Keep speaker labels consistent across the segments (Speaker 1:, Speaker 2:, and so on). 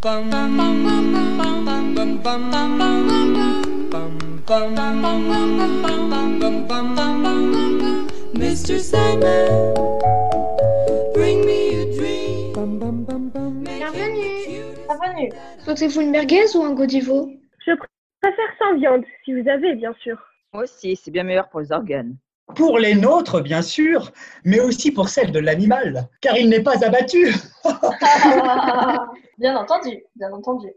Speaker 1: Mr. Sandman, bring me a dream.
Speaker 2: Bienvenue. Bienvenue.
Speaker 3: Souhaitez-vous une merguez ou un godivo?
Speaker 4: Je préfère sans viande, si vous avez, bien sûr.
Speaker 5: Moi aussi, c'est bien meilleur pour les organes.
Speaker 6: Pour les nôtres, bien sûr, mais aussi pour celle de l'animal, car il n'est pas abattu.
Speaker 2: bien entendu, bien entendu.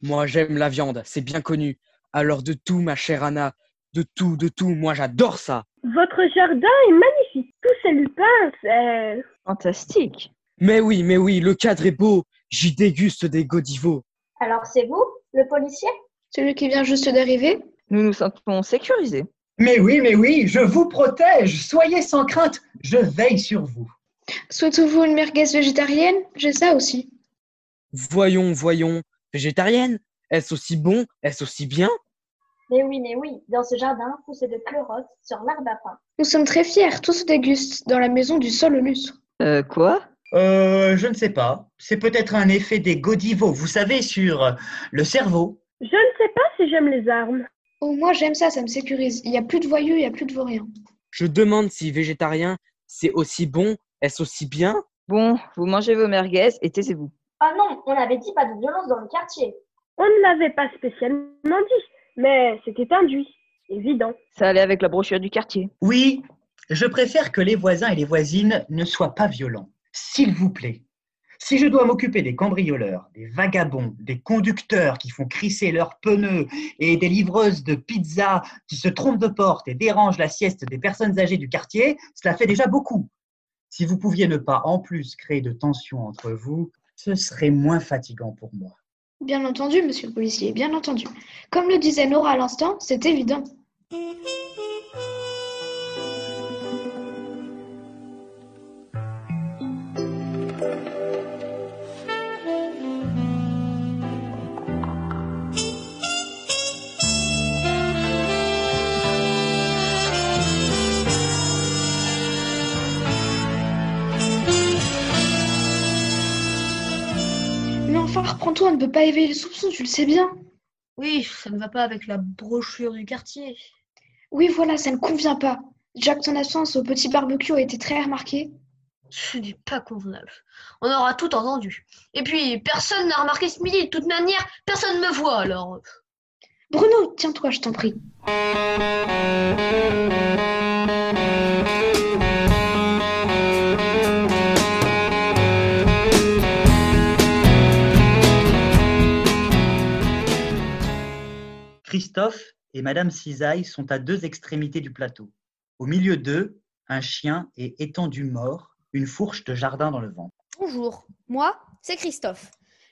Speaker 7: Moi, j'aime la viande, c'est bien connu. Alors de tout, ma chère Anna, de tout, de tout, moi j'adore ça.
Speaker 4: Votre jardin est magnifique. Tous ces lupins, c'est...
Speaker 5: Fantastique.
Speaker 7: Mais oui, mais oui, le cadre est beau. J'y déguste des godivos.
Speaker 2: Alors c'est vous, le policier?
Speaker 3: Celui qui vient juste d'arriver?
Speaker 5: Nous nous sentons sécurisés.
Speaker 6: Mais oui, mais oui, je vous protège. Soyez sans crainte, je veille sur vous.
Speaker 3: Souhaitez-vous une merguez végétarienne? J'ai ça aussi.
Speaker 7: Voyons, voyons. Végétarienne Est-ce aussi bon? Est-ce aussi bien?
Speaker 2: Mais oui, mais oui, dans ce jardin poussait de pleurotes sur l'arbre à pain.
Speaker 3: Nous sommes très fiers, tout se déguste dans la maison du sol au lustre.
Speaker 5: Euh, quoi?
Speaker 6: Euh, je ne sais pas. C'est peut-être un effet des godivos, vous savez, sur le cerveau.
Speaker 4: Je ne sais pas si j'aime les armes.
Speaker 3: Oh, moi j'aime ça, ça me sécurise. Il n'y a plus de voyous, il n'y a plus de vauriens.
Speaker 7: Je demande si végétarien, c'est aussi bon Est-ce aussi bien?
Speaker 5: Bon, vous mangez vos merguez et taisez-vous.
Speaker 2: Ah non, on avait dit pas de violence dans le quartier.
Speaker 4: On ne l'avait pas spécialement dit, mais c'était induit, évident.
Speaker 5: Ça allait avec la brochure du quartier.
Speaker 6: Oui, je préfère que les voisins et les voisines ne soient pas violents. S'il vous plaît. Si je dois m'occuper des cambrioleurs, des vagabonds, des conducteurs qui font crisser leurs pneus et des livreuses de pizza qui se trompent de porte et dérangent la sieste des personnes âgées du quartier, cela fait déjà beaucoup. Si vous pouviez ne pas en plus créer de tensions entre vous, ce serait moins fatigant pour moi.
Speaker 3: Bien entendu, monsieur le policier, bien entendu. Comme le disait Nora à l'instant, c'est évident. On ne peut pas éveiller les soupçons, tu le sais bien.
Speaker 8: Oui, ça ne va pas avec la brochure du quartier.
Speaker 3: Oui, voilà, ça ne convient pas. Que ton absence au petit barbecue a été très remarquée.
Speaker 8: Ce n'est pas convenable. On aura tout entendu. Et puis, personne n'a remarqué ce midi. De toute manière, personne ne me voit, alors.
Speaker 3: Bruno, tiens-toi, je t'en prie.
Speaker 6: Christophe et Madame Cisaille sont à deux extrémités du plateau. Au milieu d'eux, un chien est étendu mort, une fourche de jardin dans le ventre.
Speaker 9: Bonjour, moi, c'est Christophe.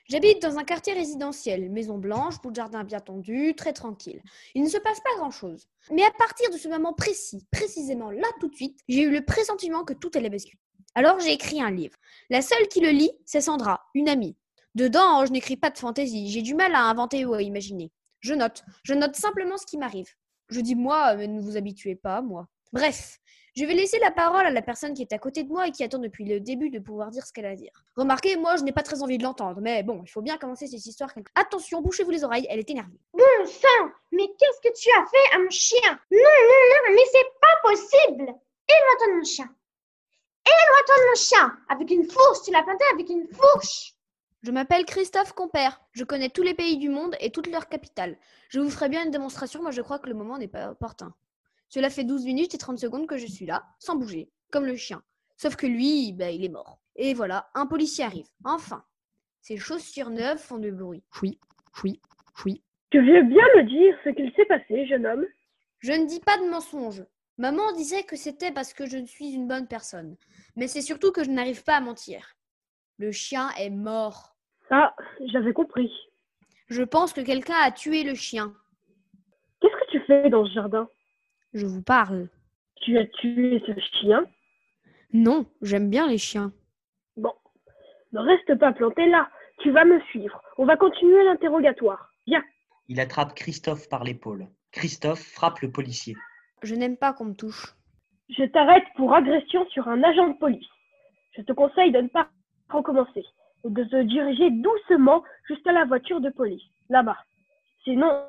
Speaker 9: J'habite dans un quartier résidentiel, maison blanche, bout de jardin bien tendu, très tranquille. Il ne se passe pas grand-chose. Mais à partir de ce moment précis, précisément là tout de suite, j'ai eu le pressentiment que tout allait basculer. Alors j'ai écrit un livre. La seule qui le lit, c'est Sandra, une amie. Dedans, je n'écris pas de fantaisie, j'ai du mal à inventer ou à imaginer. Je note, je note simplement ce qui m'arrive. Je dis moi, mais ne vous habituez pas, moi. Bref, je vais laisser la parole à la personne qui est à côté de moi et qui attend depuis le début de pouvoir dire ce qu'elle a à dire. Remarquez, moi, je n'ai pas très envie de l'entendre, mais bon, il faut bien commencer cette histoire. Attention, bouchez-vous les oreilles, elle est énervée.
Speaker 10: Bon sang, mais qu'est-ce que tu as fait à mon chien? Non, non, non, mais c'est pas possible Éloigne-toi de mon chien Éloigne-toi de mon chien Avec une fourche, tu l'as planté avec une fourche
Speaker 9: Je m'appelle Christophe Compère. Je connais tous les pays du monde et toutes leurs capitales. Je vous ferai bien une démonstration, moi je crois que le moment n'est pas opportun. Cela fait 12 minutes et 30 secondes que je suis là, sans bouger, comme le chien. Sauf que lui, bah, il est mort. Et voilà, un policier arrive. Enfin. Ses chaussures neuves font du bruit. Choui, choui, choui.
Speaker 4: Tu veux bien me dire ce qu'il s'est passé, jeune homme
Speaker 9: Je ne dis pas de mensonge. Maman disait que c'était parce que je suis une bonne personne. Mais c'est surtout que je n'arrive pas à mentir. Le chien est mort.
Speaker 4: Ah, j'avais compris.
Speaker 9: Je pense que quelqu'un a tué le chien.
Speaker 4: Qu'est-ce que tu fais dans ce jardin?
Speaker 9: Je vous parle.
Speaker 4: Tu as tué ce chien?
Speaker 9: Non, j'aime bien les chiens.
Speaker 4: Bon, ne reste pas planté là. Tu vas me suivre. On va continuer l'interrogatoire. Viens.
Speaker 6: Il attrape Christophe par l'épaule. Christophe frappe le policier.
Speaker 9: Je n'aime pas qu'on me touche.
Speaker 4: Je t'arrête pour agression sur un agent de police. Je te conseille de ne pas recommencer. et de se diriger doucement jusqu'à la voiture de police, là-bas. Sinon,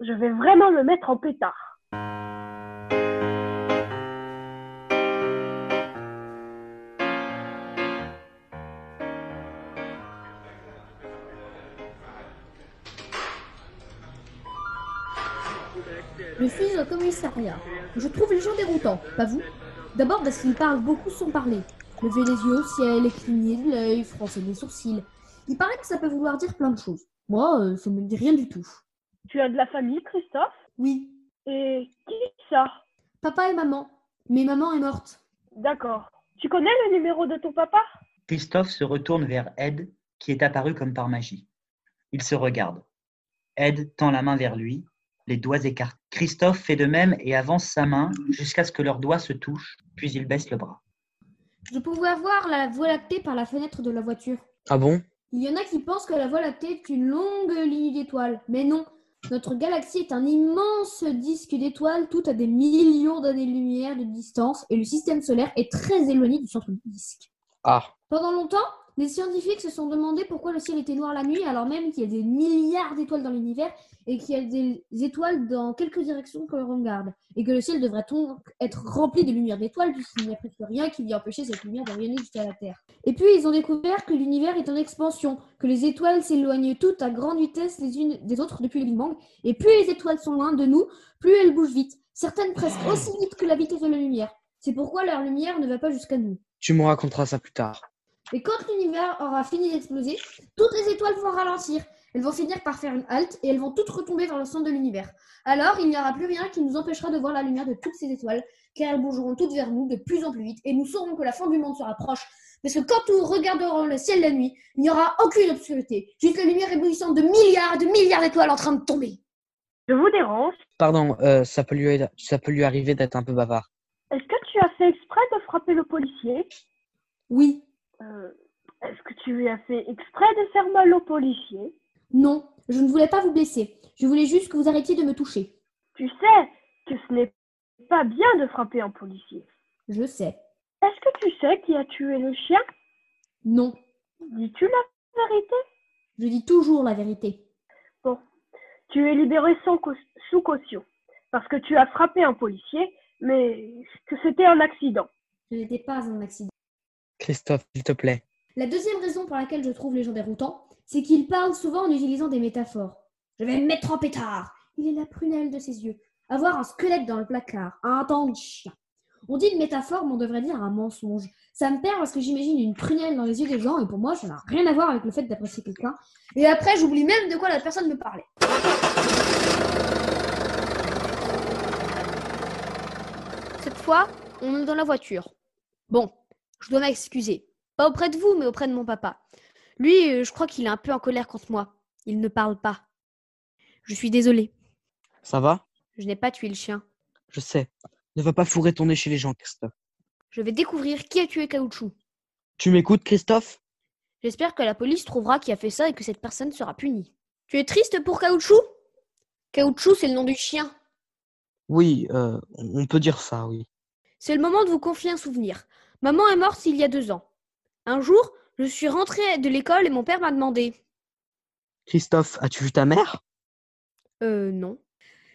Speaker 4: je vais vraiment me mettre en pétard.
Speaker 9: Je suis au commissariat. Je trouve les gens déroutants, pas vous? D'abord parce qu'ils parlent beaucoup sans parler. Lever les yeux au ciel, cligner de l'œil, froncer les sourcils. Il paraît que ça peut vouloir dire plein de choses. Moi, euh, ça me dit rien du tout.
Speaker 4: Tu as de la famille, Christophe?
Speaker 9: Oui,
Speaker 4: Et qui ça?
Speaker 9: Papa et maman. Mais maman est morte.
Speaker 4: D'accord. Tu connais le numéro de ton papa?
Speaker 6: Christophe se retourne vers Ed, qui est apparu comme par magie. Il se regarde. Ed tend la main vers lui, les doigts écartés. Christophe fait de même et avance sa main jusqu'à ce que leurs doigts se touchent, puis il baisse le bras.
Speaker 9: Je pouvais voir la voie lactée par la fenêtre de la voiture.
Speaker 7: Ah bon?
Speaker 9: Il y en a qui pensent que la voie lactée est une longue ligne d'étoiles. Mais non, notre galaxie est un immense disque d'étoiles, tout à des millions d'années-lumière de distance, et le système solaire est très éloigné du centre du disque.
Speaker 7: Ah,
Speaker 9: Pendant longtemps, les scientifiques se sont demandé pourquoi le ciel était noir la nuit, alors même qu'il y a des milliards d'étoiles dans l'univers et qu'il y a des étoiles dans quelques directions que l'on regarde, et que le ciel devrait donc être rempli de lumière d'étoiles, puisqu'il n'y a presque rien qui vient empêcher cette lumière rayonner jusqu'à la Terre. Et puis, ils ont découvert que l'univers est en expansion, que les étoiles s'éloignent toutes à grande vitesse les unes des autres depuis le Big Bang, et plus les étoiles sont loin de nous, plus elles bougent vite, certaines presque aussi vite que la vitesse de la lumière. C'est pourquoi leur lumière ne va pas jusqu'à nous.
Speaker 7: tu me raconteras ça plus tard.
Speaker 9: Et quand l'univers aura fini d'exploser, toutes les étoiles vont ralentir. Elles vont finir par faire une halte et elles vont toutes retomber vers le centre de l'univers. Alors, il n'y aura plus rien qui nous empêchera de voir la lumière de toutes ces étoiles, car elles bougeront toutes vers nous de plus en plus vite et nous saurons que la fin du monde se rapproche. Parce que quand nous regarderons le ciel la nuit, il n'y aura aucune obscurité, juste la lumière éblouissante de milliards et de milliards d'étoiles en train de tomber.
Speaker 4: Je vous dérange.
Speaker 7: Pardon, euh, ça, peut lui, ça peut lui arriver d'être un peu bavard.
Speaker 4: Est-ce que tu as fait exprès de frapper le policier?
Speaker 9: Oui,
Speaker 4: Euh, Est-ce que tu as fait exprès de faire mal au policier?
Speaker 9: Non, je ne voulais pas vous blesser. Je voulais juste que vous arrêtiez de me toucher.
Speaker 4: Tu sais que ce n'est pas bien de frapper un policier.
Speaker 9: Je sais.
Speaker 4: Est-ce que tu sais qui a tué le chien?
Speaker 9: Non,
Speaker 4: Dis-tu la vérité?
Speaker 9: Je dis toujours la vérité.
Speaker 4: Bon, tu es libéré sans sous caution parce que tu as frappé un policier, mais que c'était un accident.
Speaker 9: Ce n'était pas un accident.
Speaker 7: Christophe, s'il te plaît.
Speaker 9: La deuxième raison pour laquelle je trouve les gens déroutants, c'est qu'ils parlent souvent en utilisant des métaphores. Je vais me mettre en pétard. Il est la prunelle de ses yeux. Avoir un squelette dans le placard. Un dent de chien. On dit une métaphore, mais on devrait dire un mensonge. Ça me perd parce que j'imagine une prunelle dans les yeux des gens, et pour moi, ça n'a rien à voir avec le fait d'apprécier quelqu'un. Et après, j'oublie même de quoi la personne me parlait. Cette fois, on est dans la voiture. Bon, je dois m'excuser. Pas auprès de vous, mais auprès de mon papa. Lui, euh, je crois qu'il est un peu en colère contre moi. Il ne parle pas. Je suis désolée.
Speaker 7: Ça va?
Speaker 9: Je n'ai pas tué le chien.
Speaker 7: Je sais. Ne va pas fourrer ton nez chez les gens, Christophe.
Speaker 9: Je vais découvrir qui a tué Caoutchouc.
Speaker 7: Tu m'écoutes, Christophe?
Speaker 9: J'espère que la police trouvera qui a fait ça et que cette personne sera punie. Tu es triste pour Caoutchouc? Caoutchouc, c'est le nom du chien.
Speaker 7: Oui, euh, on on peut dire ça, oui.
Speaker 9: C'est le moment de vous confier un souvenir. Maman est morte il y a deux ans. Un jour, je suis rentrée de l'école et mon père m'a demandé
Speaker 7: Christophe, as-tu vu ta mère?
Speaker 9: Euh, non.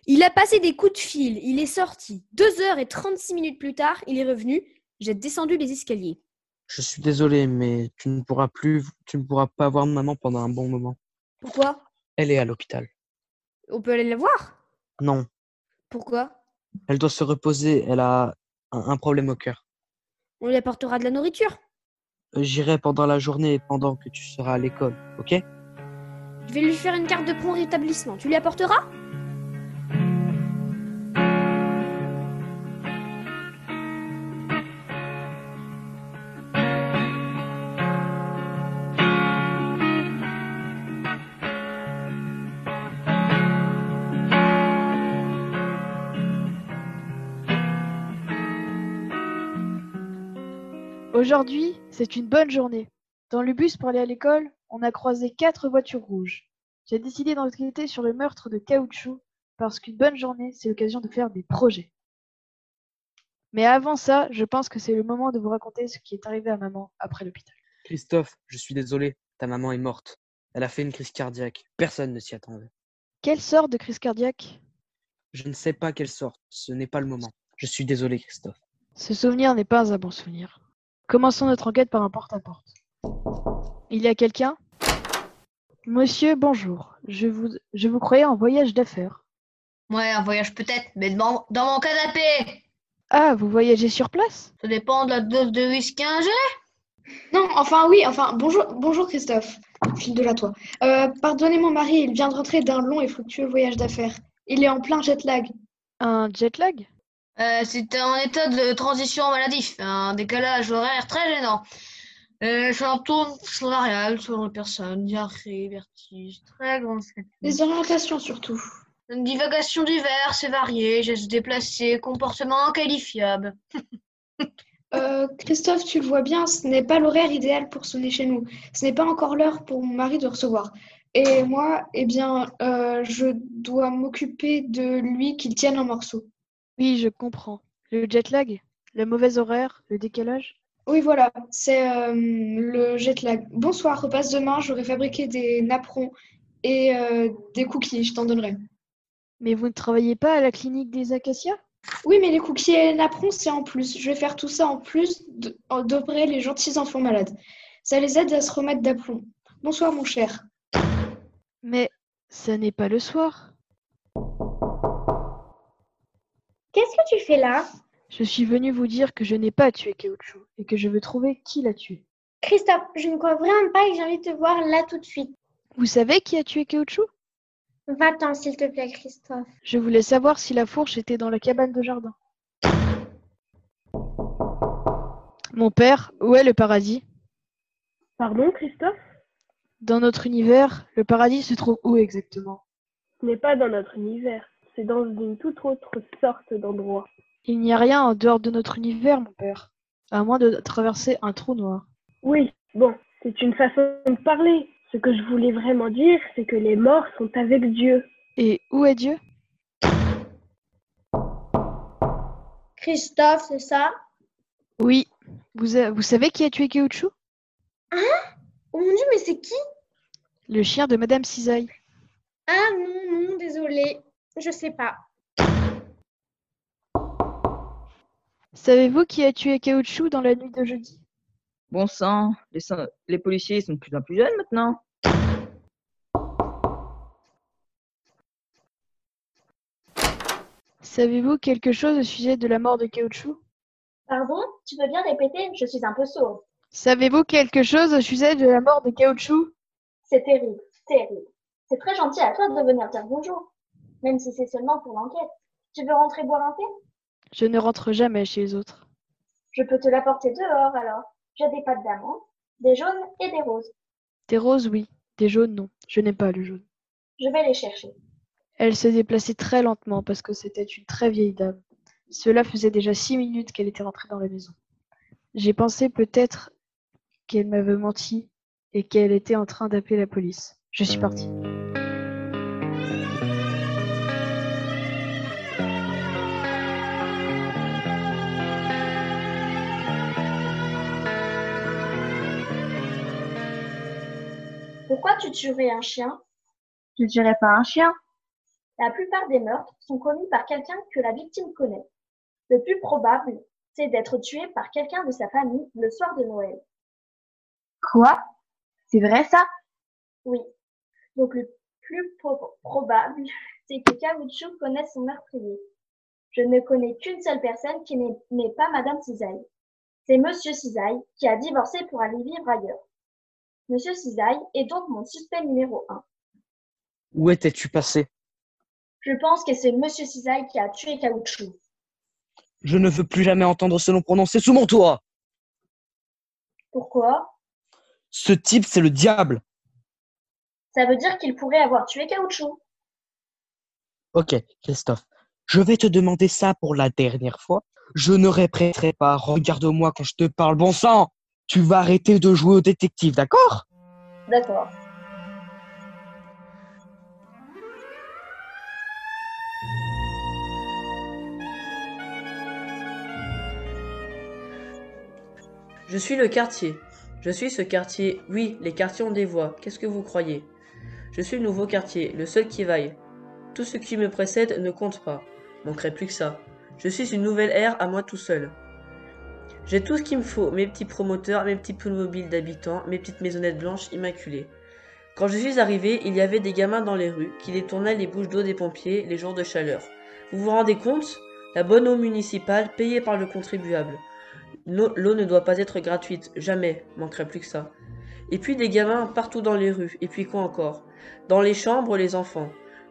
Speaker 9: Il a passé des coups de fil, il est sorti. Deux heures et 36 minutes plus tard, il est revenu. J'ai descendu les escaliers.
Speaker 7: Je suis désolé, mais tu ne pourras plus, tu ne pourras pas voir maman pendant un bon moment.
Speaker 9: Pourquoi?
Speaker 7: Elle est à l'hôpital.
Speaker 9: On peut aller la voir?
Speaker 7: Non,
Speaker 9: Pourquoi?
Speaker 7: Elle doit se reposer. Elle a un, un problème au cœur.
Speaker 9: On lui apportera de la nourriture.
Speaker 7: Euh, J'irai pendant la journée et pendant que tu seras à l'école, ok?
Speaker 9: Je vais lui faire une carte de prompt rétablissement. Tu lui apporteras?
Speaker 11: Aujourd'hui, c'est une bonne journée. Dans le bus pour aller à l'école, on a croisé quatre voitures rouges. J'ai décidé d'enquêter sur le meurtre de Caoutchouc parce qu'une bonne journée, c'est l'occasion de faire des projets. Mais avant ça, je pense que c'est le moment de vous raconter ce qui est arrivé à maman après l'hôpital.
Speaker 7: Christophe, je suis désolé, ta maman est morte. Elle a fait une crise cardiaque. Personne ne s'y attendait.
Speaker 11: Quelle sorte de crise cardiaque?
Speaker 7: Je ne sais pas quelle sorte. Ce n'est pas le moment. Je suis désolé, Christophe.
Speaker 11: Ce souvenir n'est pas un bon souvenir. Commençons notre enquête par un porte-à-porte. Il y a quelqu'un? Monsieur, bonjour. Je vous, je vous croyais en voyage d'affaires.
Speaker 8: Ouais, un voyage peut-être, mais dans, dans mon canapé.
Speaker 11: Ah, vous voyagez sur place?
Speaker 8: Ça dépend de la dose de whisky un jet.
Speaker 3: Non, enfin oui, enfin bonjour, bonjour Christophe. File de la toi. Euh, pardonnez mon mari, il vient de rentrer d'un long et fructueux voyage d'affaires. Il est en plein jet lag.
Speaker 11: Un jet lag?
Speaker 8: Euh, c'est un état de transition maladif, un décalage horaire très gênant. Euh, symptômes salariales selon les personnes, diarrhée, vertige, très grande.
Speaker 3: Des orientations surtout.
Speaker 8: Divagations diverses et variées, gestes déplacés, comportements inqualifiables.
Speaker 3: Euh, Christophe, tu le vois bien, ce n'est pas l'horaire idéal pour sonner chez nous. Ce n'est pas encore l'heure pour mon mari de recevoir. Et moi, eh bien, euh, je dois m'occuper de lui qu'il tienne en morceaux.
Speaker 11: Oui, je comprends. Le jet lag Le mauvais horaire Le décalage
Speaker 3: Oui, voilà, c'est euh, le jet lag. Bonsoir, repasse demain, j'aurai fabriqué des napperons et euh, des cookies, je t'en donnerai.
Speaker 11: Mais vous ne travaillez pas à la clinique des acacias?
Speaker 3: Oui, mais les cookies et les napperons, c'est en plus. Je vais faire tout ça en plus d'opérer les gentils enfants malades. Ça les aide à se remettre d'aplomb. Bonsoir, mon cher.
Speaker 11: Mais ça n'est pas le soir.
Speaker 10: Qu'est-ce que tu fais là?
Speaker 11: Je suis venu vous dire que je n'ai pas tué Caoutchouc et que je veux trouver qui l'a tué.
Speaker 10: Christophe, je ne crois vraiment pas que j'ai envie de te voir là tout de suite.
Speaker 11: Vous savez qui a tué Caoutchouc
Speaker 10: Va-t'en, s'il te plaît, Christophe.
Speaker 11: Je voulais savoir si la fourche était dans la cabane de jardin. Mon père, où est le paradis?
Speaker 4: Pardon, Christophe?
Speaker 11: Dans notre univers, le paradis se trouve où exactement?
Speaker 4: Ce n'est pas dans notre univers, c'est dans une toute autre sorte d'endroit.
Speaker 11: Il n'y a rien en dehors de notre univers, mon père, à moins de traverser un trou noir.
Speaker 4: Oui, bon, c'est une façon de parler. Ce que je voulais vraiment dire, c'est que les morts sont avec Dieu.
Speaker 11: Et où est Dieu?
Speaker 10: Christophe, c'est ça?
Speaker 11: Oui. Vous, a- vous savez qui a tué Caoutchouc
Speaker 10: Hein? Oh mon dieu, mais c'est qui?
Speaker 11: Le chien de Madame Cisaille.
Speaker 10: Ah non, non, désolé. Je sais pas.
Speaker 11: Savez-vous qui a tué Caoutchouc dans la nuit de jeudi?
Speaker 5: Bon sang, les, policiers sont de plus en plus jeunes maintenant.
Speaker 11: Savez-vous quelque chose au sujet de la mort de Caoutchouc?
Speaker 2: Pardon? Tu peux bien répéter? Je suis un peu sourde.
Speaker 11: Savez-vous quelque chose au sujet de la mort de Caoutchouc?
Speaker 2: C'est terrible, terrible. C'est très gentil à toi de venir dire bonjour, même si c'est seulement pour l'enquête. Tu veux rentrer boire un thé?
Speaker 11: Je ne rentre jamais chez les autres.
Speaker 2: Je peux te l'apporter dehors alors. J'ai des pâtes d'amande, des jaunes et des roses.
Speaker 11: Des roses, oui. Des jaunes, non. Je n'ai pas le jaune.
Speaker 2: Je vais les chercher.
Speaker 11: Elle se déplaçait très lentement parce que c'était une très vieille dame. Cela faisait déjà six minutes qu'elle était rentrée dans la maison. J'ai pensé peut-être qu'elle m'avait menti et qu'elle était en train d'appeler la police. Je suis partie.
Speaker 2: Pourquoi tu tuerais un chien?
Speaker 12: Je dirais pas un chien?
Speaker 2: La plupart des meurtres sont commis par quelqu'un que la victime connaît. Le plus probable, c'est d'être tué par quelqu'un de sa famille le soir de Noël.
Speaker 12: Quoi? C'est vrai ça?
Speaker 2: Oui. Donc le plus pro- probable, c'est que Caoutchouc connaisse son meurtrier. Je ne connais qu'une seule personne qui n'est n'est pas Madame Cisaille. C'est Monsieur Cisaille qui a divorcé pour aller vivre ailleurs. Monsieur Cisaille est donc mon suspect numéro un.
Speaker 7: Où étais-tu passé?
Speaker 2: Je pense que c'est Monsieur Cisaille qui a tué Caoutchouc.
Speaker 7: Je ne veux plus jamais entendre ce nom prononcé sous mon toit.
Speaker 2: Pourquoi?
Speaker 7: Ce type, c'est le diable.
Speaker 2: Ça veut dire qu'il pourrait avoir tué Caoutchouc.
Speaker 7: Ok, Christophe, je vais te demander ça pour la dernière fois. Je ne répéterai pas. Regarde-moi quand je te parle, bon sang. Tu vas arrêter de jouer au détective, d'accord?
Speaker 2: D'accord.
Speaker 13: Je suis le quartier. Je suis ce quartier. Oui, les quartiers ont des voix. Qu'est-ce que vous croyez? Je suis le nouveau quartier, le seul qui vaille. Tout ce qui me précède ne compte pas. Manquerait plus que ça. Je suis une nouvelle ère à moi tout seul. J'ai tout ce qu'il me faut, mes petits promoteurs, mes petits poules mobiles d'habitants, mes petites maisonnettes blanches immaculées. Quand je suis arrivé, il y avait des gamins dans les rues qui détournaient les bouches d'eau des pompiers les jours de chaleur. Vous vous rendez compte? La bonne eau municipale payée par le contribuable. L'eau ne doit pas être gratuite, jamais, manquerait plus que ça. Et puis des gamins partout dans les rues, et puis quoi encore? Dans les chambres, les enfants.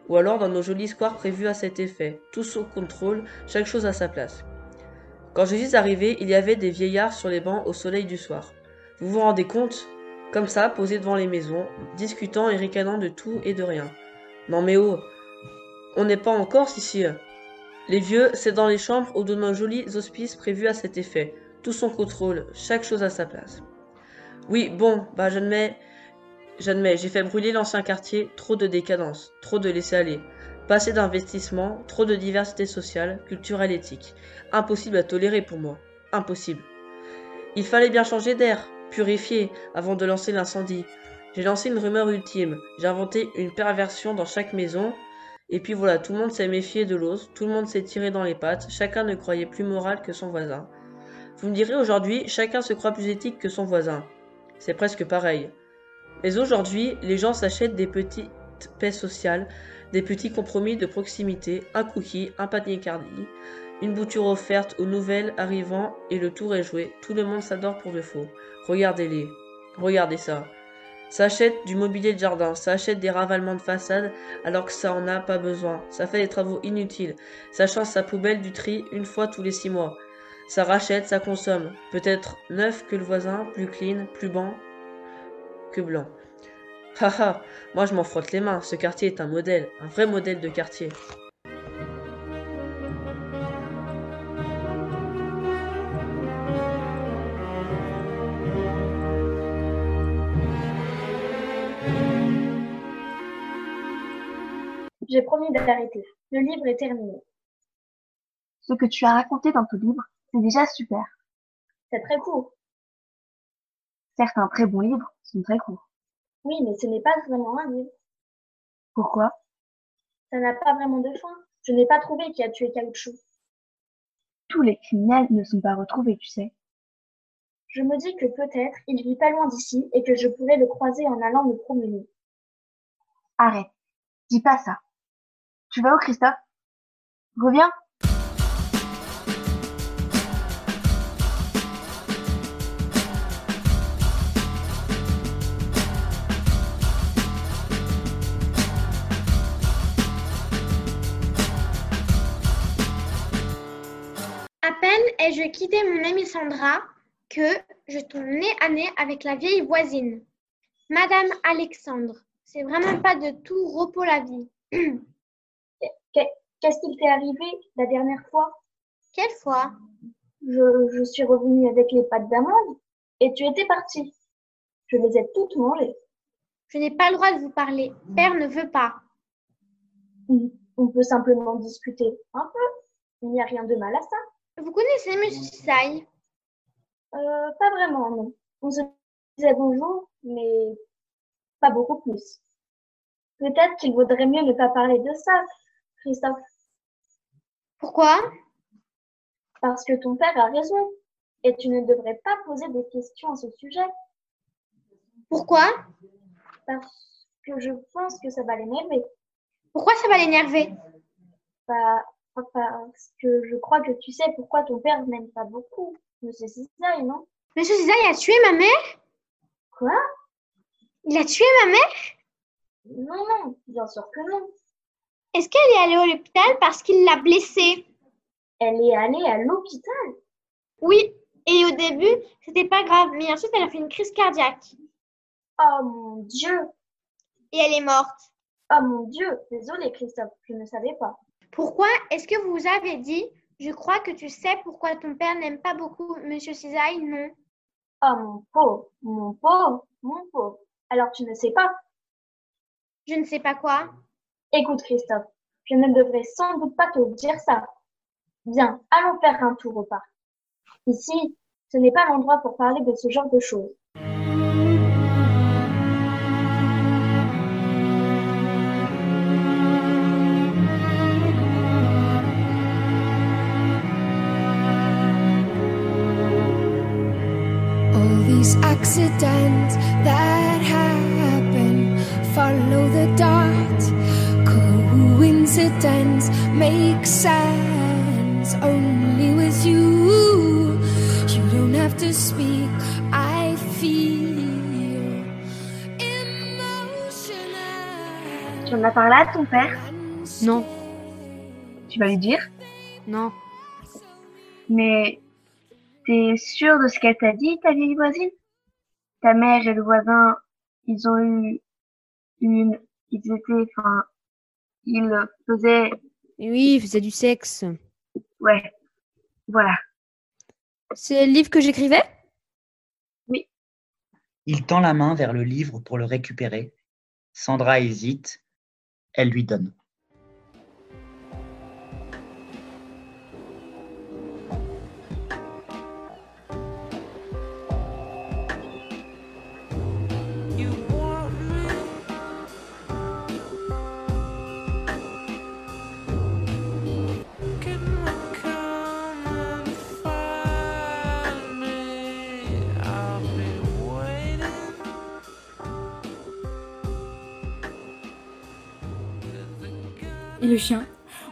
Speaker 13: Ou alors dans nos jolis squares prévus à cet effet, tout sous contrôle, chaque chose à sa place. Quand je suis arrivé, il y avait des vieillards sur les bancs au soleil du soir. Vous vous rendez compte? Comme ça, posés devant les maisons, discutant et ricanant de tout et de rien. Non mais oh On n'est pas en Corse ici. Les vieux, c'est dans les chambres ou dans nos jolis hospices prévus à cet effet. Tout son contrôle, chaque chose à sa place. Oui, bon, bah j'admets, j'admets, j'ai fait brûler l'ancien quartier, trop de décadence, trop de laisser-aller, pas assez d'investissement, trop de diversité sociale, culturelle, éthique. Impossible à tolérer pour moi. Impossible. Il fallait bien changer d'air, purifier, avant de lancer l'incendie. J'ai lancé une rumeur ultime, j'ai inventé une perversion dans chaque maison, et puis voilà, tout le monde s'est méfié de l'ose, tout le monde s'est tiré dans les pattes, chacun ne croyait plus moral que son voisin. Vous me direz aujourd'hui, chacun se croit plus éthique que son voisin. C'est presque pareil. Mais aujourd'hui, les gens s'achètent des petites paix sociales, des petits compromis de proximité, un cookie, un panier cardi, une bouture offerte aux nouvelles arrivant et le tour est joué. Tout le monde s'adore pour de faux. Regardez-les. Regardez ça. Ça achète du mobilier de jardin, ça achète des ravalements de façade alors que ça en a pas besoin. Ça fait des travaux inutiles. Ça change sa poubelle du tri une fois tous les six mois. Ça rachète, ça consomme. Peut-être neuf que le voisin, plus clean, plus blanc que blanc. Haha, moi je m'en frotte les mains. Ce quartier est un modèle, un vrai modèle de quartier.
Speaker 2: J'ai promis d'arrêter. Le livre est terminé.
Speaker 12: Ce que tu as raconté dans ton livre, c'est déjà super.
Speaker 2: C'est très court.
Speaker 12: Certains très bons livres sont très courts.
Speaker 2: Oui, mais ce n'est pas vraiment un livre.
Speaker 12: Pourquoi?
Speaker 2: Ça n'a pas vraiment de fin. Je n'ai pas trouvé qui a tué Caoutchouc.
Speaker 12: Tous les criminels ne sont pas retrouvés, tu sais.
Speaker 2: Je me dis que peut-être il vit pas loin d'ici et que je pourrais le croiser en allant me promener.
Speaker 12: Arrête. Dis pas ça. Tu vas où, Christophe? Reviens.
Speaker 10: Ai-je quitté mon amie Sandra que je tombe nez à nez avec la vieille voisine. Madame Alexandre, c'est vraiment pas de tout repos la vie.
Speaker 2: Qu'est-ce qu'il t'est arrivé la dernière fois?
Speaker 10: Quelle fois?
Speaker 2: Je, je suis revenue avec les pâtes d'amande et tu étais partie. Je les ai toutes mangées.
Speaker 10: Je n'ai pas le droit de vous parler. Père ne veut pas.
Speaker 2: On peut simplement discuter un peu. Il n'y a rien de mal à ça.
Speaker 10: Vous connaissez Monsieur Cisaille
Speaker 2: Euh, pas vraiment, non. On se disait bonjour, mais pas beaucoup plus. Peut-être qu'il vaudrait mieux ne pas parler de ça, Christophe.
Speaker 10: Pourquoi?
Speaker 2: Parce que ton père a raison. Et tu ne devrais pas poser des questions à ce sujet.
Speaker 10: Pourquoi?
Speaker 2: Parce que je pense que ça va l'énerver.
Speaker 10: Pourquoi ça va l'énerver?
Speaker 2: Bah, parce que je crois que tu sais pourquoi ton père n'aime pas beaucoup Monsieur Cisaille, non?
Speaker 10: Monsieur Cisaille a tué ma mère?
Speaker 2: Quoi?
Speaker 10: Il a tué ma mère?
Speaker 2: Non, non, bien sûr que non.
Speaker 10: Est-ce qu'elle est allée à l'hôpital parce qu'il l'a blessée?
Speaker 2: Elle est allée à l'hôpital?
Speaker 10: Oui, et au début, c'était pas grave, mais ensuite elle a fait une crise cardiaque.
Speaker 2: Oh mon Dieu
Speaker 10: Et elle est morte.
Speaker 2: Oh mon Dieu Désolée, Christophe, je ne savais pas.
Speaker 10: Pourquoi est-ce que vous avez dit Je crois que tu sais pourquoi ton père n'aime pas beaucoup Monsieur Cisaille Non.
Speaker 2: Oh mon pauvre, mon pauvre, mon pauvre. Alors tu ne sais pas
Speaker 10: Je ne sais pas quoi.
Speaker 2: Écoute, Christophe, je ne devrais sans doute pas te dire ça. Viens, allons faire un tour au parc. Ici, ce n'est pas l'endroit pour parler de ce genre de choses.
Speaker 1: you. Don't have to speak. I feel emotional.
Speaker 12: Tu en as parlé à ton père?
Speaker 9: Non.
Speaker 12: Tu vas lui dire?
Speaker 9: Non.
Speaker 12: Mais t'es sûre de ce qu'elle t'a dit, ta vieille voisine? Ta mère et le voisin, ils ont eu une... Ils étaient... Enfin... Ils faisaient...
Speaker 9: Oui, il faisait du sexe.
Speaker 12: Ouais. Voilà.
Speaker 9: C'est le livre que j'écrivais?
Speaker 6: Il tend la main vers le livre pour le récupérer. Sandra hésite. Elle lui donne.
Speaker 14: Le chien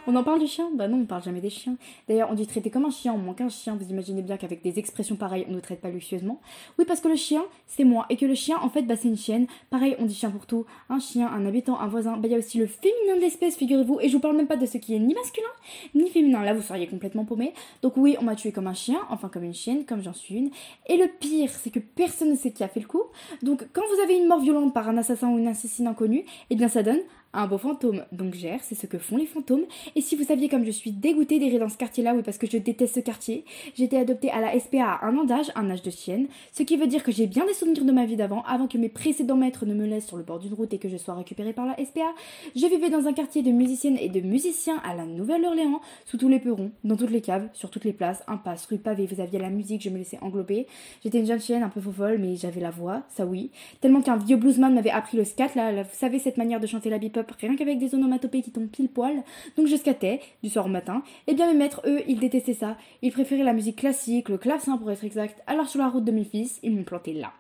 Speaker 14: On en parle du chien? Bah non, on parle jamais des chiens. D'ailleurs, on dit traiter comme un chien, on manque un chien. Vous imaginez bien qu'avec des expressions pareilles, on ne traite pas luxueusement. Oui, parce que le chien, c'est moi. Et que le chien, en fait, bah c'est une chienne. Pareil, on dit chien pour tout. Un chien, un habitant, un voisin. Bah il y a aussi le féminin de l'espèce, figurez-vous. Et je vous parle même pas de ce qui est ni masculin, ni féminin. Là, vous seriez complètement paumé. Donc oui, on m'a tué comme un chien, enfin comme une chienne, comme j'en suis une. Et le pire, c'est que personne ne sait qui a fait le coup. Donc quand vous avez une mort violente par un assassin ou une assassine inconnue, eh bien ça donne un beau fantôme. Donc gère, c'est ce que font les fantômes. Et si vous saviez comme je suis dégoûtée d'errer dans ce quartier-là, oui parce que je déteste ce quartier, j'ai été adoptée à la SPA un an d'âge, un âge de chienne, ce qui veut dire que j'ai bien des souvenirs de ma vie d'avant, avant que mes précédents maîtres ne me laissent sur le bord d'une route et que je sois récupérée par la SPA. Je vivais dans un quartier de musiciennes et de musiciens à la Nouvelle-Orléans, sous tous les perrons, dans toutes les caves, sur toutes les places, impasse, rue pavée, vous aviez la musique, je me laissais englober. J'étais une jeune chienne un peu folle, mais j'avais la voix, ça oui. Tellement qu'un vieux bluesman m'avait appris le scat, là, vous savez cette manière de chanter la rien qu'avec des onomatopées qui tombent pile poil. Donc je scattais, du soir au matin. Et bien mes maîtres, eux, ils détestaient ça. Ils préféraient la musique classique, le clavecin pour être exact. Alors sur la route de mes fils, ils m'ont planté là.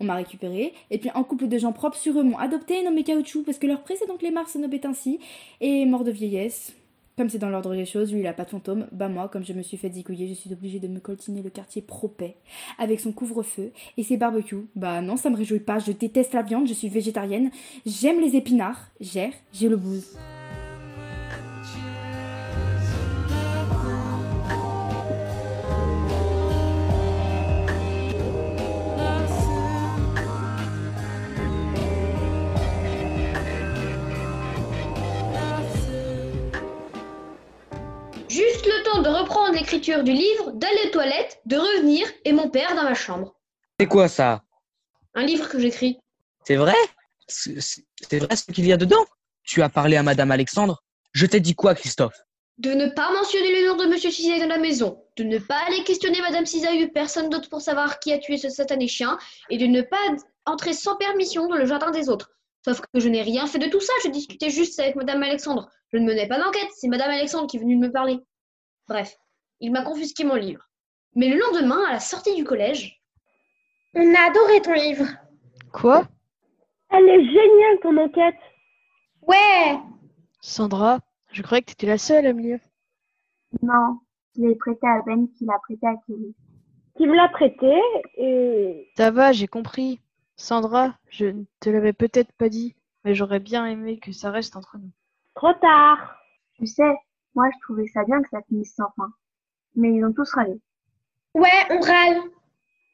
Speaker 14: On m'a récupéré, et puis un couple de gens propres sur eux m'ont adopté nommé Caoutchouc parce que leur précédent clémar se nommait ainsi, et mort de vieillesse. Comme c'est dans l'ordre des choses, lui il a pas de fantôme, bah moi, comme je me suis fait zigouiller, je suis obligée de me coltiner le quartier propet, avec son couvre-feu et ses barbecues. Bah non, ça me réjouit pas, je déteste la viande, je suis végétarienne, j'aime les épinards, gère, j'ai le blues.
Speaker 8: L'écriture du livre, d'aller aux toilettes, de revenir, et mon père dans ma chambre.
Speaker 7: C'est quoi ça?
Speaker 8: Un livre que j'écris.
Speaker 7: C'est vrai? C'est c'est vrai ce qu'il y a dedans? Tu as parlé à Madame Alexandre Je t'ai dit quoi, Christophe?
Speaker 8: De ne pas mentionner le nom de Monsieur Cisaille dans la maison, de ne pas aller questionner Madame Cisaille ou personne d'autre pour savoir qui a tué ce satané chien, et de ne pas entrer sans permission dans le jardin des autres. Sauf que je n'ai rien fait de tout ça, je discutais juste avec Madame Alexandre. Je ne menais pas d'enquête, c'est Madame Alexandre qui est venue me parler. Bref, il m'a confisqué mon livre. Mais le lendemain, à la sortie du collège,
Speaker 10: On a adoré ton livre.
Speaker 11: Quoi?
Speaker 4: Elle est géniale ton enquête.
Speaker 10: Ouais.
Speaker 11: Sandra, je croyais que tu étais la seule à me lire.
Speaker 12: Non, je l'ai prêté à Ben qui l'a prêté à Kelly.
Speaker 4: Qui me l'a prêté et
Speaker 11: Ça va, j'ai compris. Sandra, je ne te l'avais peut-être pas dit, mais j'aurais bien aimé que ça reste entre nous.
Speaker 4: trop tard.
Speaker 12: Tu sais, moi je trouvais ça bien que ça finisse sans fin. Mais ils ont tous râlé.
Speaker 10: Ouais, on râle.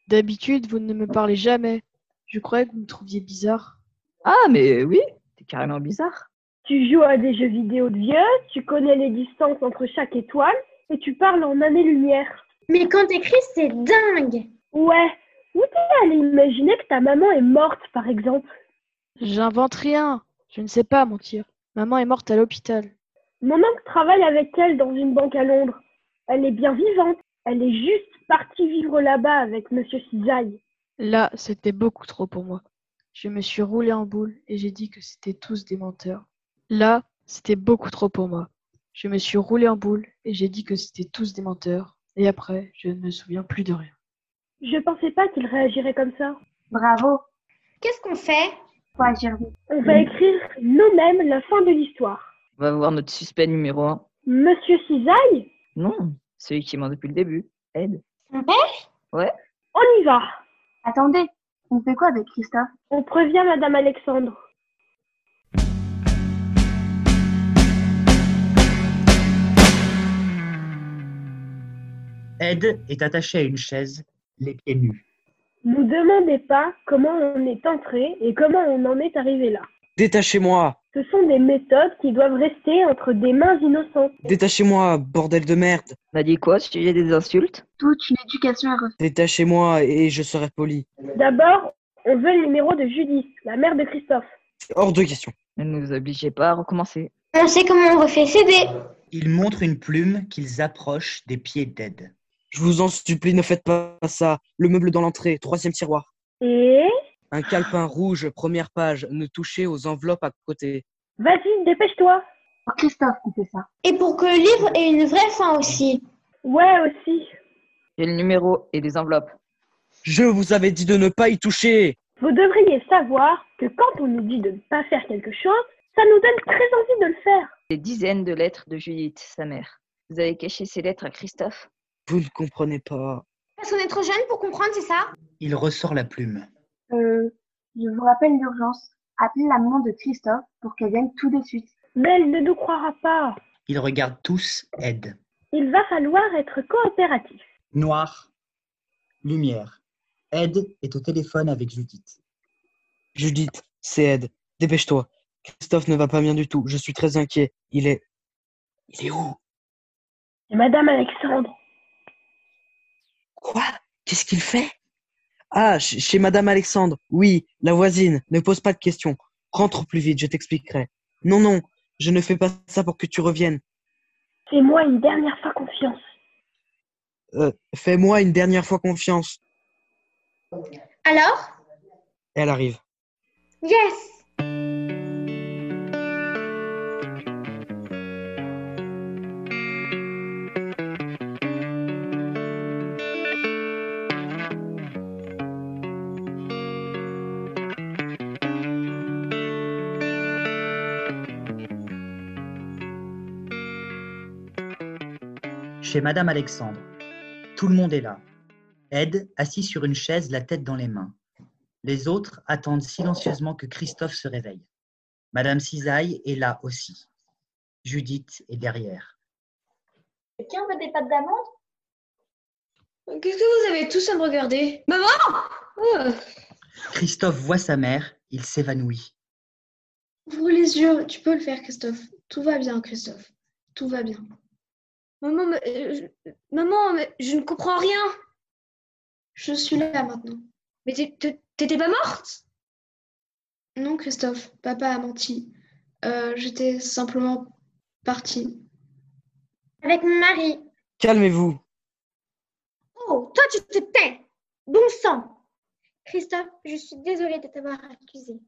Speaker 11: D'habitude, vous ne me parlez jamais. Je croyais que vous me trouviez bizarre.
Speaker 5: Ah, mais oui, t'es carrément bizarre.
Speaker 4: Tu joues à des jeux vidéo de vieux, tu connais les distances entre chaque étoile et tu parles en années-lumière.
Speaker 10: Mais quand t'écris, c'est dingue.
Speaker 4: Ouais. Où t'es allé imaginer que ta maman est morte, par exemple?
Speaker 11: J'invente rien. Je ne sais pas mentir. Maman est morte à l'hôpital.
Speaker 4: Mon oncle travaille avec elle dans une banque à Londres. Elle est bien vivante. Elle est juste partie vivre là-bas avec Monsieur Cisaille.
Speaker 11: Là, c'était beaucoup trop pour moi. Je me suis roulé en boule et j'ai dit que c'était tous des menteurs. Là, c'était beaucoup trop pour moi. Je me suis roulé en boule et j'ai dit que c'était tous des menteurs. Et après, je ne me souviens plus de rien.
Speaker 4: Je pensais pas qu'il réagirait comme ça.
Speaker 12: Bravo.
Speaker 10: Qu'est-ce qu'on fait?
Speaker 12: Faut agir vite.
Speaker 4: On va écrire nous-mêmes la fin de l'histoire.
Speaker 5: On va voir notre suspect numéro 1.
Speaker 4: Monsieur Cisaille,
Speaker 5: Non, celui qui ment depuis le début. Ed.
Speaker 10: Mon père?
Speaker 5: Ouais.
Speaker 4: on y va.
Speaker 12: Attendez, on fait quoi avec Christophe?
Speaker 4: On prévient Madame Alexandre.
Speaker 6: Ed est attaché à une chaise, les pieds nus.
Speaker 4: Ne demandez pas comment on est entré et comment on en est arrivé là.
Speaker 7: Détachez-moi
Speaker 4: Ce sont des méthodes qui doivent rester entre des mains innocentes.
Speaker 7: Détachez-moi, bordel de merde
Speaker 5: On a dit quoi si j'ai des insultes?
Speaker 12: Toute une éducation est refaite.
Speaker 7: Détachez-moi et je serai poli.
Speaker 4: D'abord, on veut le numéro de Judith, la mère de Christophe.
Speaker 7: Hors de question.
Speaker 5: Ne nous obligez pas à recommencer.
Speaker 10: On sait comment on refait CD.
Speaker 6: Ils montrent une plume qu'ils approchent des pieds d'Ed.
Speaker 7: Je vous en supplie, ne faites pas ça. Le meuble dans l'entrée, troisième tiroir.
Speaker 4: Et
Speaker 7: Un calepin rouge, première page, ne touchez aux enveloppes à côté.
Speaker 4: vas-y, dépêche-toi.
Speaker 12: Pour Christophe qui fait ça.
Speaker 10: Et pour que le livre ait une vraie fin aussi.
Speaker 4: Ouais, aussi.
Speaker 5: J'ai le numéro et les enveloppes.
Speaker 7: Je vous avais dit de ne pas y toucher
Speaker 4: Vous devriez savoir que quand on nous dit de ne pas faire quelque chose, ça nous donne très envie de le faire.
Speaker 5: Des dizaines de lettres de Judith, sa mère. Vous avez caché ces lettres à Christophe?
Speaker 7: Vous ne comprenez pas.
Speaker 10: Parce qu'on est trop jeune pour comprendre, c'est ça?
Speaker 6: Il ressort la plume.
Speaker 12: Euh, je vous rappelle l'urgence. Appelez la maman de Christophe pour qu'elle vienne tout de suite.
Speaker 4: Mais elle ne nous croira pas.
Speaker 6: Ils regardent tous Ed.
Speaker 4: Il va falloir être coopératif.
Speaker 6: Noir. Lumière. Ed est au téléphone avec Judith.
Speaker 7: Judith, c'est Ed. Dépêche-toi. Christophe ne va pas bien du tout. Je suis très inquiet. Il est. Il est où?
Speaker 4: Et Madame Alexandre.
Speaker 7: Quoi? Qu'est-ce qu'il fait? Ah, ch- chez Madame Alexandre. Oui, la voisine. Ne pose pas de questions. Rentre plus vite, je t'expliquerai. Non, non, je ne fais pas ça pour que tu reviennes.
Speaker 4: Fais-moi une dernière fois confiance.
Speaker 7: Euh, Fais-moi une dernière fois confiance.
Speaker 10: Alors?
Speaker 7: Elle arrive.
Speaker 10: Yes
Speaker 6: Chez Madame Alexandre. Tout le monde est là. Ed, assis sur une chaise, la tête dans les mains. Les autres attendent silencieusement que Christophe se réveille. Madame Cisaille est là aussi. Judith est derrière.
Speaker 2: Quelqu'un veut des pâtes d'amande
Speaker 8: Qu'est-ce que vous avez tous à me regarder? Maman Oh,
Speaker 6: Christophe voit sa mère, il s'évanouit.
Speaker 3: Ouvre les yeux, tu peux le faire, Christophe. Tout va bien, Christophe. Tout va bien.
Speaker 8: Maman, mais, euh, je- maman, mais je ne comprends rien.
Speaker 3: Je suis là maintenant.
Speaker 8: Mais t'étais pas morte?
Speaker 3: Non, Christophe, papa a menti. Euh, J'étais simplement partie.
Speaker 10: Avec mon mari.
Speaker 7: Calmez-vous.
Speaker 10: Oh, toi, tu te tais. Bon sang. Christophe, je suis désolée de t'avoir accusé.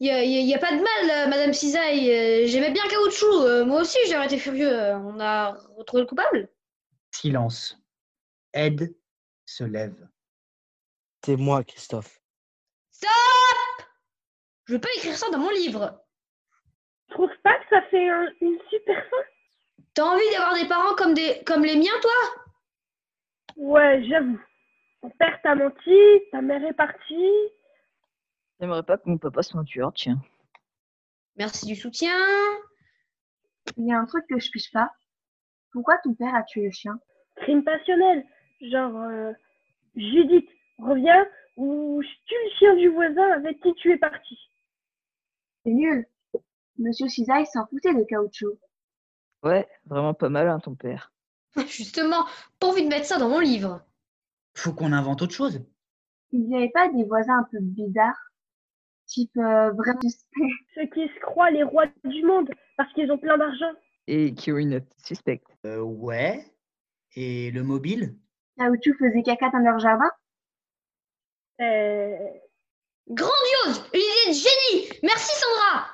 Speaker 8: Il n'y a, pas de mal, euh, Madame Cisaille. Euh, J'aimais bien Caoutchouc. Euh, moi aussi, j'aurais été furieux. On a retrouvé le coupable.
Speaker 6: Silence. Ed se lève.
Speaker 7: C'est moi, Christophe.
Speaker 8: Stop Je veux pas écrire ça dans mon livre.
Speaker 4: Tu trouves pas que ça fait un- une super fin?
Speaker 8: T'as envie d'avoir des parents comme, des, comme les miens, toi?
Speaker 4: Ouais, j'avoue. Ton père t'a menti, ta mère est partie.
Speaker 5: J'aimerais pas que mon papa soit un tueur, tiens.
Speaker 8: Merci du soutien.
Speaker 12: Il y a un truc que je piche pas. Pourquoi ton père a tué le chien?
Speaker 4: Crime passionnel. Genre, euh, Judith, reviens ou je tue le chien du voisin avec qui tu es parti.
Speaker 12: C'est nul. Monsieur Cisaille s'en foutait de caoutchouc.
Speaker 5: Ouais, vraiment pas mal, hein, ton père.
Speaker 8: Justement, pas envie de mettre ça dans mon livre.
Speaker 6: Faut qu'on invente autre chose.
Speaker 12: Il n'y avait pas des voisins un peu bizarres? Type euh, vraiment suspect
Speaker 4: Ceux qui se croient les rois du monde parce qu'ils ont plein d'argent.
Speaker 5: Et qui ont une note suspecte.
Speaker 6: Euh, ouais. Et le mobile?
Speaker 12: Caoutchouc faisait caca dans leur jardin
Speaker 4: Euh,
Speaker 8: Grandiose Une idée de génie Merci, Sandra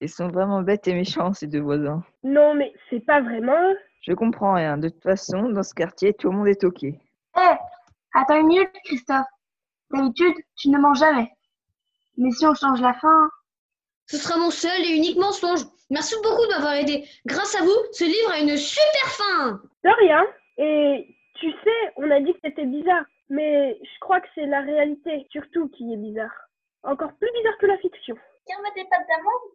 Speaker 5: Ils sont vraiment bêtes et méchants, ces deux voisins.
Speaker 4: Non, mais c'est pas vraiment eux.
Speaker 5: Je comprends rien. De toute façon, dans ce quartier, tout le monde est toqué.
Speaker 12: Hé Attends une minute, Christophe. D'habitude, tu ne manges jamais. Mais si on change la fin hein.
Speaker 9: Ce sera mon seul et unique mensonge. Merci beaucoup de m'avoir aidé. Grâce à vous, ce livre a une super fin
Speaker 4: De rien. Et tu sais, on a dit que c'était bizarre. Mais je crois que c'est la réalité, surtout, qui est bizarre. Encore plus bizarre que la fiction.
Speaker 2: Tiens, mettez pas d'amande